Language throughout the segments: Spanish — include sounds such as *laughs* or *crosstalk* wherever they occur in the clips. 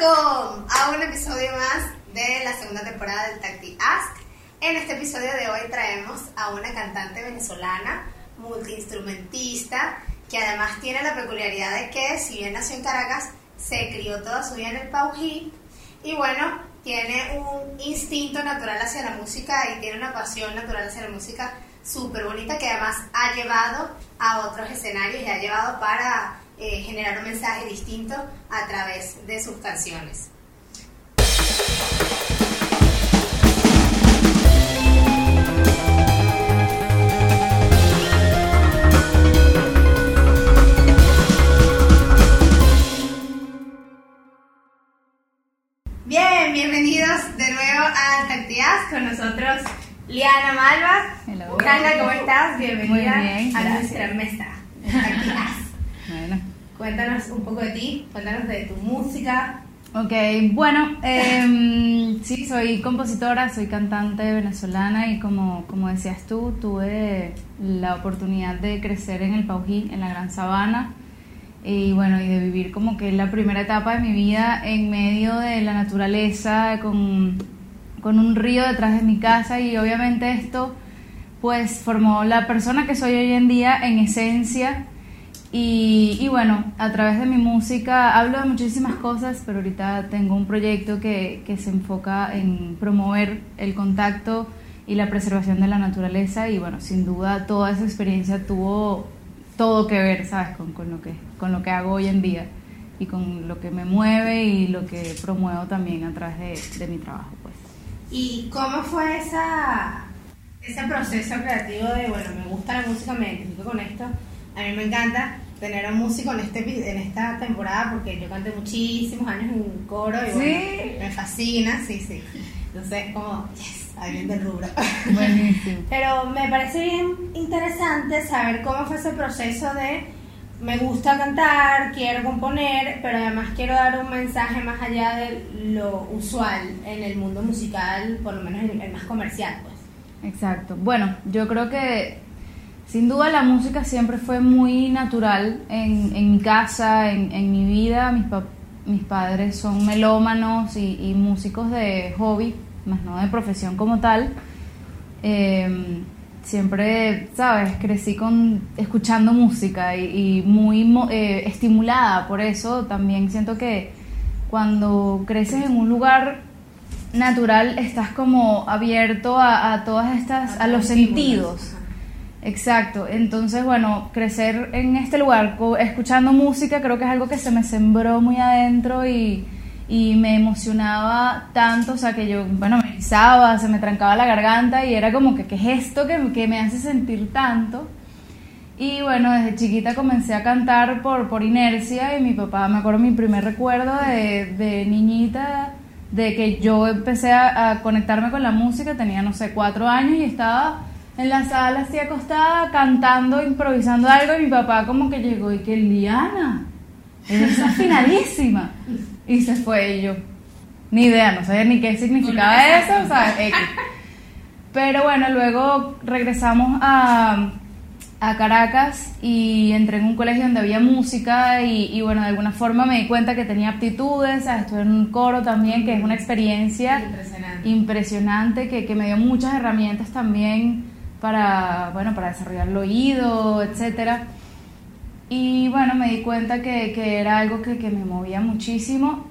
Welcome a un episodio más de la segunda temporada del Tacti Ask. En este episodio de hoy traemos a una cantante venezolana, multiinstrumentista, que además tiene la peculiaridad de que, si bien nació en Caracas, se crió toda su vida en el Paují y bueno, tiene un instinto natural hacia la música y tiene una pasión natural hacia la música súper bonita que además ha llevado a otros escenarios y ha llevado para eh, generar un mensaje distinto a través de sus canciones. Bien, bienvenidos de nuevo a Tactias con nosotros Liana Malva. Liana, ¿cómo estás? Bienvenida bien, a nuestra mesa. Cuéntanos un poco de ti, cuéntanos de tu música. Ok, bueno, em, *laughs* sí, soy compositora, soy cantante venezolana y como, como decías tú, tuve la oportunidad de crecer en el Paují, en la Gran Sabana, y bueno, y de vivir como que la primera etapa de mi vida en medio de la naturaleza, con, con un río detrás de mi casa y obviamente esto pues formó la persona que soy hoy en día en esencia. Y, y bueno, a través de mi música hablo de muchísimas cosas, pero ahorita tengo un proyecto que, que se enfoca en promover el contacto y la preservación de la naturaleza y bueno, sin duda toda esa experiencia tuvo todo que ver, ¿sabes? Con, con, lo, que, con lo que hago hoy en día y con lo que me mueve y lo que promuevo también a través de, de mi trabajo, pues. ¿Y cómo fue esa, ese proceso creativo de, bueno, me gusta la música, me identifico con esto? A mí me encanta tener a un músico en, este, en esta temporada porque yo canté muchísimos años en un coro y me fascina, sí, sí. Entonces, como, yes, alguien del rubro. *laughs* Buenísimo. Pero me parece bien interesante saber cómo fue ese proceso de me gusta cantar, quiero componer, pero además quiero dar un mensaje más allá de lo usual en el mundo musical, por lo menos el, el más comercial, pues. Exacto. Bueno, yo creo que sin duda la música siempre fue muy natural en, en mi casa, en, en mi vida. Mis, pa- mis padres son melómanos y, y músicos de hobby, más no de profesión como tal. Eh, siempre, sabes, crecí con escuchando música y, y muy mo- eh, estimulada por eso. También siento que cuando creces en un lugar natural estás como abierto a, a todas estas, a, los sentidos. Exacto, entonces bueno, crecer en este lugar escuchando música creo que es algo que se me sembró muy adentro y, y me emocionaba tanto, o sea que yo, bueno, me erizaba, se me trancaba la garganta y era como que, ¿qué es esto que, que me hace sentir tanto? Y bueno, desde chiquita comencé a cantar por, por inercia y mi papá, me acuerdo mi primer recuerdo de, de niñita, de que yo empecé a, a conectarme con la música, tenía no sé, cuatro años y estaba en la sala así acostada cantando, improvisando algo y mi papá como que llegó y que Liana, eres afinadísima. Y se fue y yo, ni idea, no sabía ni qué significaba eso, o sea, X. Pero bueno, luego regresamos a, a Caracas y entré en un colegio donde había música y, y bueno, de alguna forma me di cuenta que tenía aptitudes, ¿sabes? estuve en un coro también, que es una experiencia Impresionante. impresionante que, que me dio muchas herramientas también para, bueno, para desarrollar el oído, etcétera. Y bueno, me di cuenta que, que era algo que, que me movía muchísimo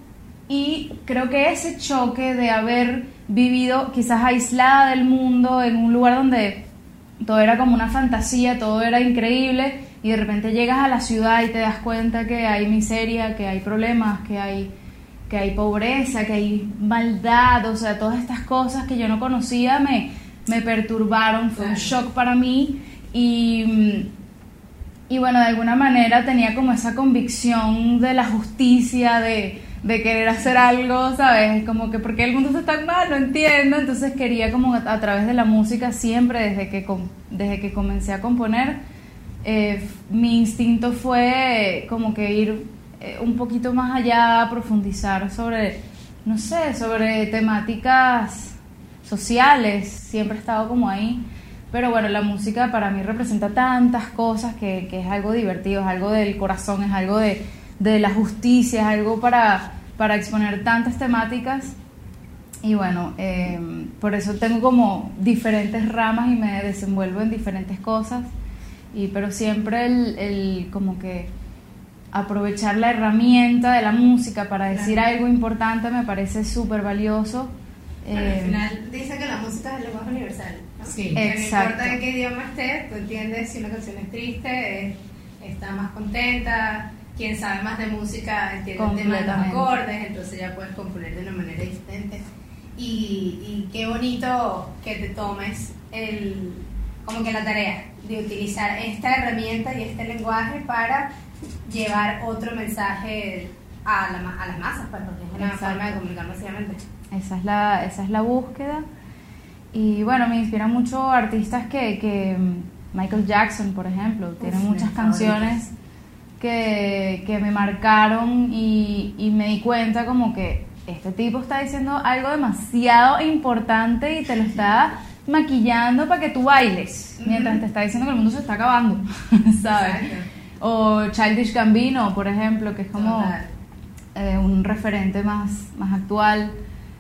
y creo que ese choque de haber vivido quizás aislada del mundo en un lugar donde todo era como una fantasía, todo era increíble y de repente llegas a la ciudad y te das cuenta que hay miseria, que hay problemas, que hay que hay pobreza, que hay maldad, o sea, todas estas cosas que yo no conocía me, me perturbaron, fue un shock para mí y, y bueno, de alguna manera tenía como esa convicción de la justicia, de, de querer hacer algo, ¿sabes? Como que porque el mundo está tan mal, no entiendo, entonces quería como a, a través de la música siempre, desde que, desde que comencé a componer, eh, mi instinto fue como que ir eh, un poquito más allá, a profundizar sobre, no sé, sobre temáticas sociales, siempre he estado como ahí. Pero bueno, la música para mí representa tantas cosas que, que es algo divertido, es algo del corazón, es algo de, de la justicia, es algo para, para exponer tantas temáticas. Y bueno, eh, por eso tengo como diferentes ramas y me desenvuelvo en diferentes cosas. Y, pero siempre el, el como que aprovechar la herramienta de la música para decir algo importante me parece súper valioso. Bueno, al final dice que la música es el lenguaje universal. ¿no? Sí, exacto. No importa en qué idioma estés, tú entiendes si una canción es triste, es- está más contenta. Quien sabe más de música entiende el tema de los acordes, entonces ya puedes componer de una manera diferente. Y, y qué bonito que te tomes el, como que la tarea de utilizar esta herramienta y este lenguaje para llevar otro mensaje a, la a las masas, pues, porque es una Exacto. forma de comunicar masivamente. Esa es la, esa es la búsqueda. Y bueno, me inspiran mucho artistas que, que mm, Michael Jackson, por ejemplo, tiene Uf, muchas canciones que, que me marcaron y, y me di cuenta como que este tipo está diciendo algo demasiado importante y te lo está maquillando para que tú bailes, mientras te está diciendo que el mundo se está acabando, *laughs* ¿sabes? Exacto. O Childish Gambino, por ejemplo, que es como eh, un referente más, más actual.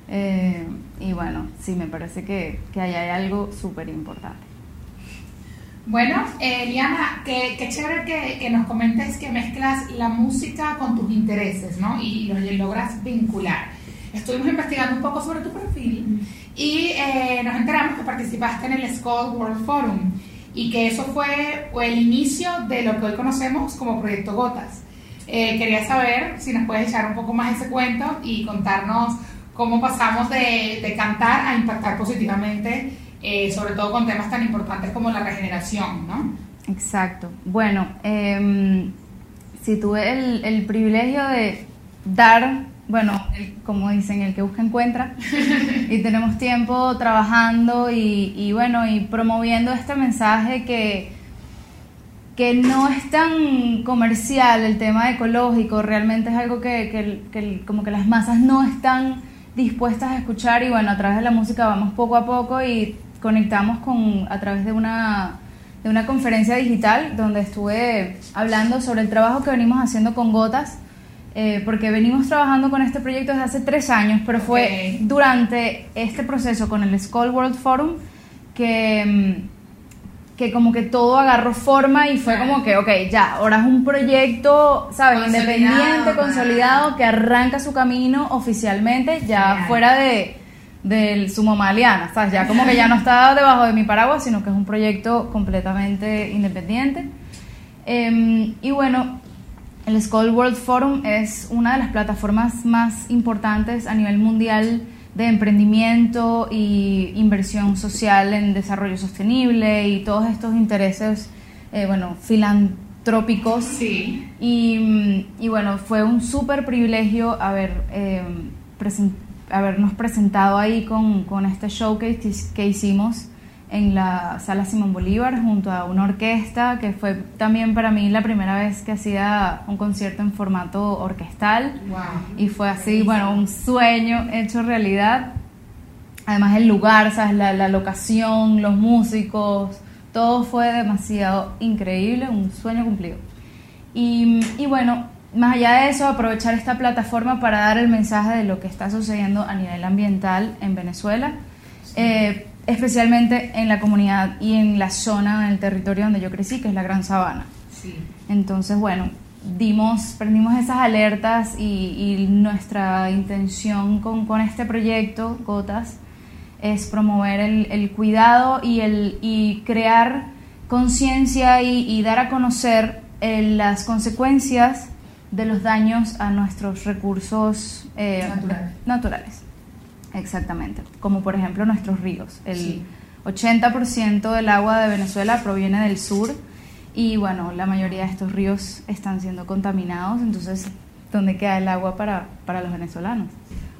Eh, y bueno, sí, me parece que, que ahí hay algo súper importante. Bueno, eh, qué, qué chévere que, que nos comentes que mezclas la música con tus intereses, ¿no? Y lo logras vincular. Estuvimos investigando un poco sobre tu perfil y eh, nos enteramos que participaste en el Skull World Forum y que eso fue el inicio de lo que hoy conocemos como Proyecto Gotas. Eh, quería saber si nos puedes echar un poco más ese cuento y contarnos cómo pasamos de, de cantar a impactar positivamente, eh, sobre todo con temas tan importantes como la regeneración, ¿no? Exacto. Bueno, eh, si tuve el, el privilegio de dar, bueno, el- como dicen, el que busca encuentra, *laughs* y tenemos tiempo trabajando y, y bueno, y promoviendo este mensaje que, que no es tan comercial el tema ecológico, realmente es algo que, que que como que las masas no están dispuestas a escuchar y bueno, a través de la música vamos poco a poco y conectamos con a través de una de una conferencia digital donde estuve hablando sobre el trabajo que venimos haciendo con Gotas, eh, porque venimos trabajando con este proyecto desde hace tres años, pero fue Ok. durante este proceso con el Skull World Forum que, mm, que como que todo agarró forma y fue Claro. como que, ok, ya, ahora es un proyecto, ¿sabes? Consolidado, Independiente, consolidado, que arranca su camino oficialmente, ya fuera de del su mamá Liana, ¿sabes? Ya como que ya no está *laughs* debajo de mi paraguas, sino que es un proyecto completamente independiente. Em, y bueno, el Skull World Forum es una de las plataformas más importantes a nivel mundial de emprendimiento y inversión social en desarrollo sostenible y todos estos intereses, eh, bueno, filantrópicos. Sí. Y, mm, y bueno, fue un súper privilegio haber, eh, habernos presentado ahí con, con este show que, his- que hicimos en la sala Simón Bolívar junto a una orquesta, que fue también para mí la primera vez que hacía un concierto en formato orquestal. Wow. Y fue así, bueno, un sueño hecho realidad. Además el lugar, ¿sabes? La, la locación, los músicos, todo fue demasiado increíble, un sueño cumplido. Y, y bueno, más allá de eso, aprovechar esta plataforma para dar el mensaje de lo que está sucediendo a nivel ambiental en Venezuela, eh, especialmente en la comunidad y en la zona, en el territorio donde yo crecí, que es la Gran Sabana. Sí. Entonces, bueno, dimos, prendimos esas alertas y, y nuestra intención con, con este proyecto, Gotas, es promover el, el cuidado y, el, y crear conciencia y, y dar a conocer eh, las consecuencias de los daños a nuestros recursos eh, Naturales. naturales. Exactamente, como por ejemplo nuestros ríos. El Sí. 80% del agua de Venezuela proviene del sur y bueno, la mayoría de estos ríos están siendo contaminados, entonces, ¿dónde queda el agua para, para los venezolanos?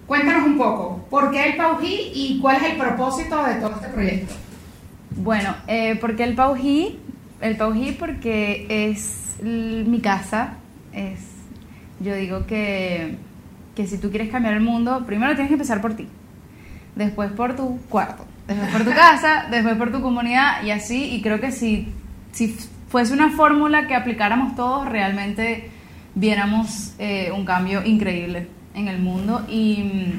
Cuéntanos un poco, ¿por qué el Paují y cuál es el propósito de todo este proyecto? Bueno, eh, porque el Paují, el Paují porque es mi casa, es, yo digo que, que si tú quieres cambiar el mundo, primero tienes que empezar por ti, después por tu cuarto, después por tu casa, *laughs* después por tu comunidad y así, y creo que si, si fuese una fórmula que aplicáramos todos, realmente viéramos eh, un cambio increíble en el mundo y,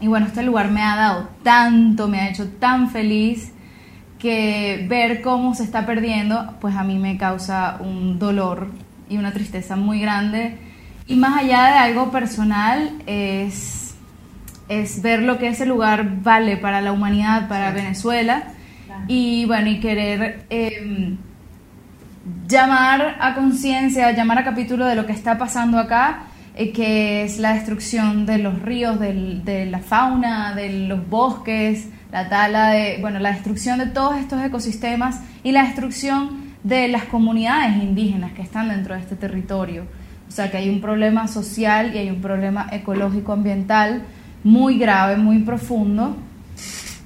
y bueno, este lugar me ha dado tanto, me ha hecho tan feliz que ver cómo se está perdiendo, pues a mí me causa un dolor y una tristeza muy grande. Y más allá de algo personal, es, es ver lo que ese lugar vale para la humanidad, para Venezuela. Y bueno, y querer em, llamar a conciencia, llamar a capítulo de lo que está pasando acá, eh, que es la destrucción de los ríos, del- de la fauna, de los bosques, la tala de, bueno, la destrucción de todos estos ecosistemas y la destrucción de las comunidades indígenas que están dentro de este territorio. O sea que hay un problema social y hay un problema ecológico ambiental muy grave, muy profundo.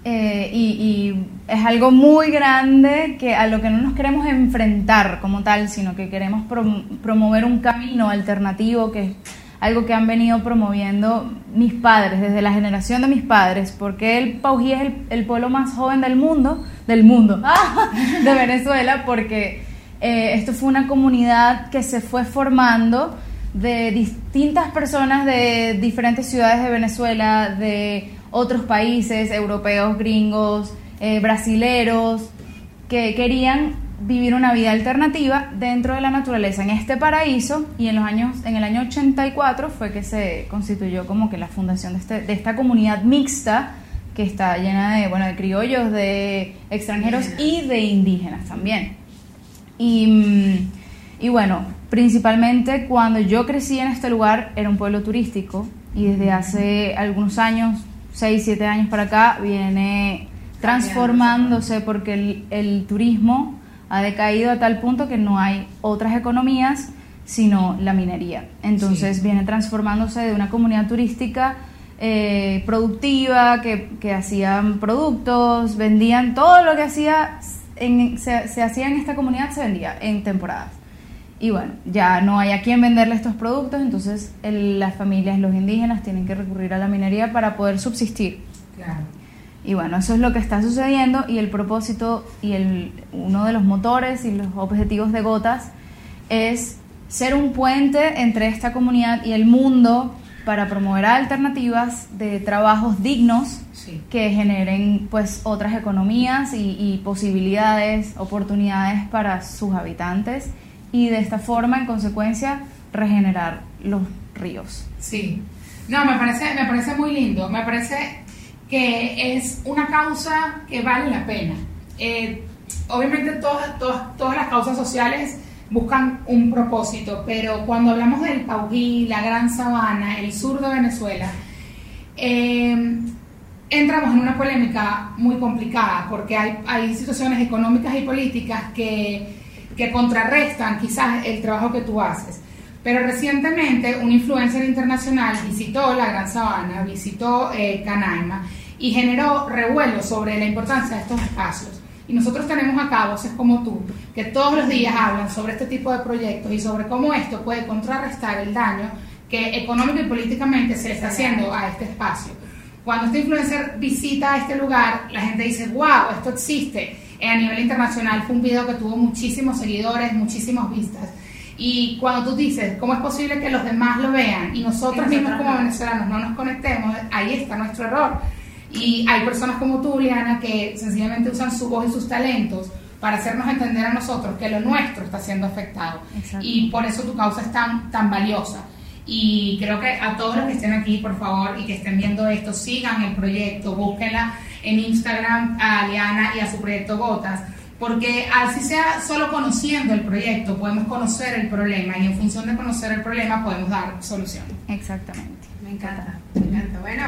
Eh, y, y es algo muy grande que a lo que no nos queremos enfrentar como tal, sino que queremos prom- promover un camino alternativo que es algo que han venido promoviendo mis padres, desde la generación de mis padres, porque el Paují es el, el pueblo más joven del mundo, del mundo, *laughs* de Venezuela, porque eh, esto fue una comunidad que se fue formando de distintas personas de diferentes ciudades de Venezuela, de otros países, europeos, gringos, eh, brasileros, que querían vivir una vida alternativa dentro de la naturaleza en este paraíso. Y en los años en el año 84 fue que se constituyó como que la fundación de, este- de esta comunidad mixta que está llena de bueno de criollos de extranjeros y de indígenas también. Y, mm, y bueno, principalmente cuando yo crecí en este lugar era un pueblo turístico y desde hace algunos años, 6, 7 años para acá, viene transformándose porque el, el turismo ha decaído a tal punto que no hay otras economías sino la minería. Entonces Sí. viene transformándose de una comunidad turística eh, productiva, que, que hacían productos, vendían todo lo que hacía en- se, se hacía en esta comunidad, se vendía en temporadas. Y bueno, ya no hay a quién venderle estos productos, entonces el- las familias, los indígenas tienen que recurrir a la minería para poder subsistir. Claro. Y bueno, eso es lo que está sucediendo y el propósito y el, uno de los motores y los objetivos de Gotas es ser un puente entre esta comunidad y el mundo para promover alternativas de trabajos dignos Sí. que generen pues otras economías y, y posibilidades, oportunidades para sus habitantes y de esta forma en consecuencia regenerar los ríos. Sí. No, me parece, me parece muy lindo. Me parece que es una causa que vale la pena. Eh, obviamente todas, todas, todas las causas sociales buscan un propósito, pero cuando hablamos del Paují, la Gran Sabana, el sur de Venezuela, eh, entramos en una polémica muy complicada porque hay, hay situaciones económicas y políticas que, que contrarrestan quizás el trabajo que tú haces. Pero recientemente un influencer internacional visitó la Gran Sabana, visitó eh, Canaima y generó revuelo sobre la importancia de estos espacios. Y nosotros tenemos acá voces como tú, que todos los días hablan sobre este tipo de proyectos y sobre cómo esto puede contrarrestar el daño que económico y políticamente se le está haciendo a este espacio. Cuando este influencer visita este lugar, la gente dice, wow, esto existe. A nivel internacional fue un video que tuvo muchísimos seguidores, muchísimas vistas. Y cuando tú dices, ¿cómo es posible que los demás lo vean y nosotros mismos como no? venezolanos no nos conectemos? Ahí está nuestro error. Y hay personas como tú, Liana, que sencillamente usan su voz y sus talentos para hacernos entender a nosotros que lo nuestro está siendo afectado. Exacto. Y por eso tu causa es tan, tan valiosa. Y creo que a todos los que estén aquí, por favor, y que estén viendo esto, sigan el proyecto, búsquenla en Instagram a Liana y a su proyecto Gotas, porque así sea solo conociendo el proyecto, podemos conocer el problema y en función de conocer el problema podemos dar solución. Exactamente. Me encanta, me encanta. Bueno,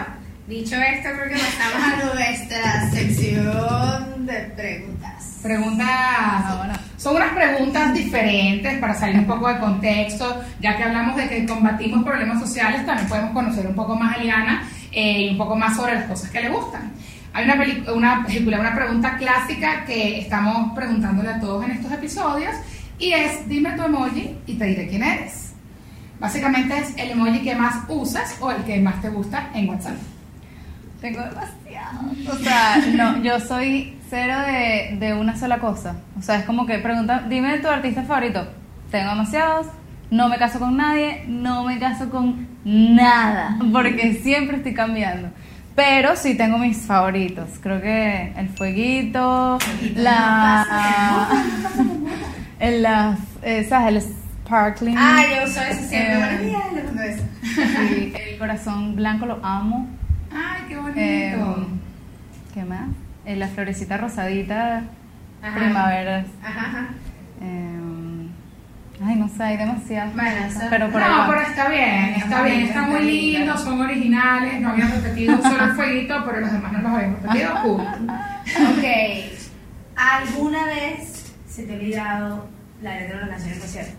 dicho esto, creo que pasamos a nuestra sección de preguntas. Preguntas. Ahora. Son unas preguntas diferentes para salir un poco de contexto, ya que hablamos de que combatimos problemas sociales, también podemos conocer un poco más a Liana eh, y un poco más sobre las cosas que le gustan. Hay una, peli- una película, una pregunta clásica que estamos preguntándole a todos en estos episodios y es, dime tu emoji y te diré quién eres. Básicamente es el emoji que más usas o el que más te gusta en WhatsApp. Tengo demasiado. O sea, no, yo soy cero de, de una sola cosa. O sea, es como que preguntan, dime tu artista favorito. Tengo demasiados. no me caso con nadie, no me caso con nada, porque siempre estoy cambiando. Pero sí tengo mis favoritos. Creo que el fueguito, la. el, las, esas, el sparkling. Ah, yo uso ese siempre. Eh, Buenos días, le mando eso. sí, el corazón blanco lo amo. Ay, qué bonito. Eh, ¿Qué más? Eh, la florecita rosadita, Ajá. primaveras. Ajá, ajá. Eh, ay, no sé, hay demasiadas. Bueno, pero por ahí no, pero está bien, está bien, están muy lindos, son originales, no habían repetido solo el *laughs* fueguito, pero los demás no los habían repetido. *laughs* Ok. ¿Alguna vez se te ha olvidado la letra de una canción en concierto?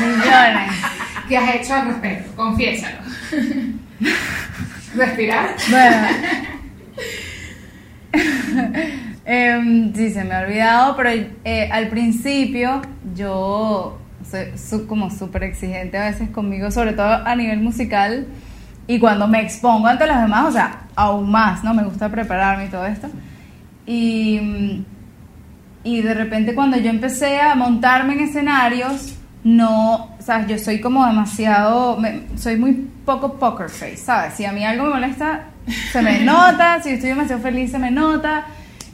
Millones. *laughs* ¿Qué has hecho al respecto? Confiésalo. Respirar. Bueno. Em, sí, se me ha olvidado, pero eh, al principio yo soy su- como súper exigente a veces conmigo, sobre todo a nivel musical. Y cuando me expongo ante los demás, o sea, aún más, ¿no? Me gusta prepararme y todo esto. Y, y de repente cuando yo empecé a montarme en escenarios, no, o sea, yo soy como demasiado, me- soy muy poco poker face, ¿sabes? Si a mí algo me molesta, se me *laughs* nota, si estoy demasiado feliz, se me nota.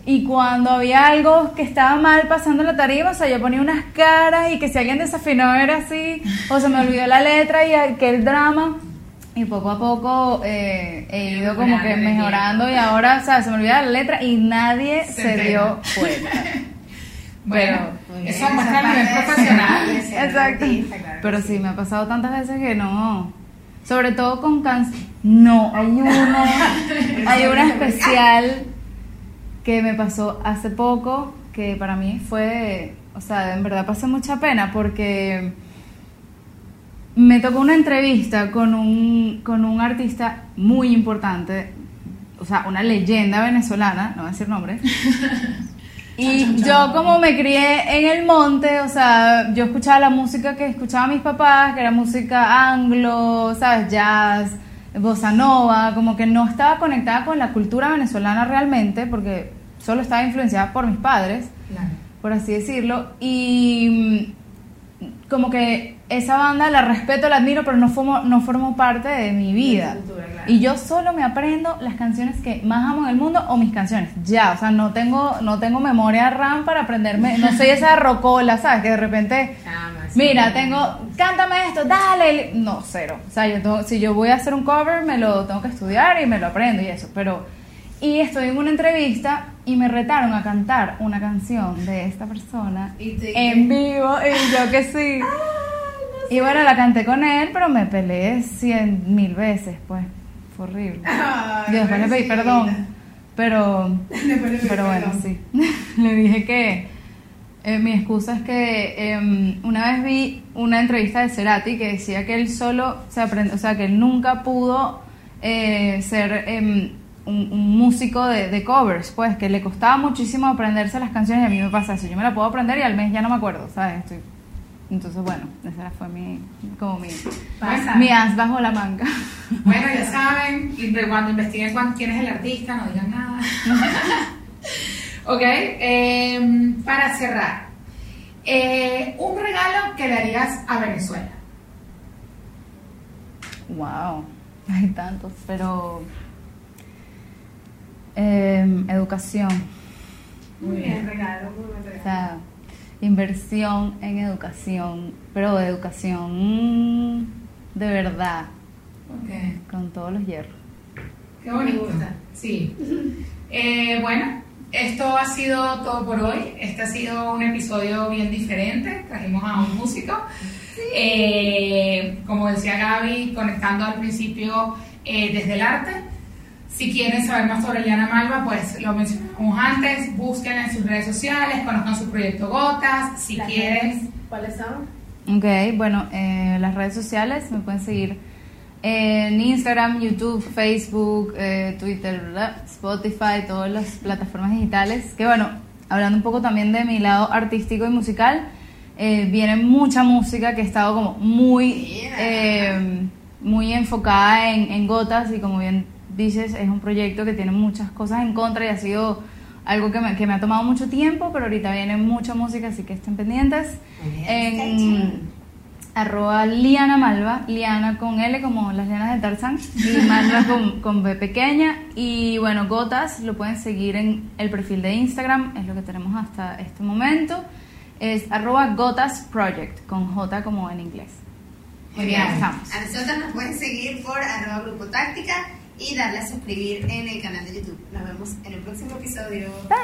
Y cuando había algo que estaba mal pasando en la tarima, o sea, yo ponía unas caras y que si alguien desafinó era así, o se me olvidó la letra y aquel drama. Y poco a poco eh, he ido como que Mejorando, y ahora, o sea, se me olvida la letra y nadie Se se, dio cuenta. *laughs* Bueno, Pero- eso muestra el nivel profesional. Exacto. Artista, claro Pero sí, me ha pasado tantas veces que no. Sobre todo con canciones. No, hay una. *laughs* hay una especial que me pasó hace poco que para mí fue. O sea, en verdad pasé mucha pena porque me tocó una entrevista con un, con un artista muy importante, o sea, una leyenda venezolana, no voy a decir nombre. *laughs* Y yo como me crié en el monte, o sea, yo escuchaba la música que escuchaban mis papás, que era música anglo, ¿sabes? Jazz, bossa nova, como que no estaba conectada con la cultura venezolana realmente, porque solo estaba influenciada por mis padres Claro. por así decirlo, y mm, como que esa banda la respeto, la admiro, pero no formo, no formo parte de mi vida. tu cultura, claro. Y yo solo me aprendo las canciones que más amo en el mundo o mis canciones, ya, o sea, no tengo, no tengo memoria RAM para aprenderme, no soy esa *laughs* rocola, ¿sabes? Que de repente... Mira, tengo, cántame esto, dale. No, cero. O sea, yo tengo- si yo voy a hacer un cover, me lo tengo que estudiar y me lo aprendo y eso. Pero, y estoy en una entrevista y me retaron a cantar una canción de esta persona Y en vivo y yo que sí. Y bueno, la canté con él, pero me peleé cien mil veces, pues. Fue horrible. *laughs* Ay, Yo después le pedí perdón. Pero, *laughs* pero bueno, sí. *laughs* le dije que eh, mi excusa es que em, una vez vi una entrevista de Cerati que decía que él solo se aprende, o sea, que él nunca pudo eh, ser em, un, un músico de, de covers, pues que le costaba muchísimo aprenderse las canciones y a mí me pasa eso. Yo me la puedo aprender y al mes ya no me acuerdo, ¿sabes? Estoy- entonces, bueno, esa fue mi, como mi, Pasa. mi as bajo la manga. Bueno, ya saben, cuando investiguen quién es el artista, no digan nada. *laughs* ok, eh, para cerrar, eh, un regalo que le harías a Venezuela. Wow, hay tantos, pero em, educación, Muy bien, regalo, muy buen o sea, inversión en educación, pero educación mm, de verdad, Ok. con todos los hierros. Qué bonito. Sí. Eh, bueno, esto ha sido todo por hoy. Este ha sido un episodio bien diferente. Trajimos a un músico. Eh, como decía Gaby, conectando al principio eh, desde el arte. Si quieren saber más sobre Liana Malva, pues lo mencionamos antes. Búsquenla en sus redes sociales, conozcan su proyecto Gotas. Si Las quieren. redes, ¿Cuáles son? Ok, bueno, eh, las redes sociales me pueden seguir en Instagram, YouTube, Facebook, eh, Twitter, ¿verdad? Spotify, todas las plataformas digitales. Que bueno, hablando un poco también de mi lado artístico y musical, eh, viene mucha música que he estado como muy, eh, muy enfocada en, en gotas y como bien dices, es un proyecto que tiene muchas cosas en contra y ha sido algo que me, que me ha tomado mucho tiempo, pero ahorita viene mucha música, así que estén pendientes. Bien, En arroba Liana Malva, Liana con L como las lianas de Tarzán y *laughs* Malva con, con B pequeña. Y bueno, Gotas lo pueden seguir en el perfil de Instagram, es lo que tenemos hasta este momento. Es arroba Gotas Project, con J como en inglés. Muy bien. ahí estamos. A nosotros nos pueden seguir por arroba grupo táctica y darle a suscribir en el canal de YouTube. Nos vemos en el próximo episodio. Bye.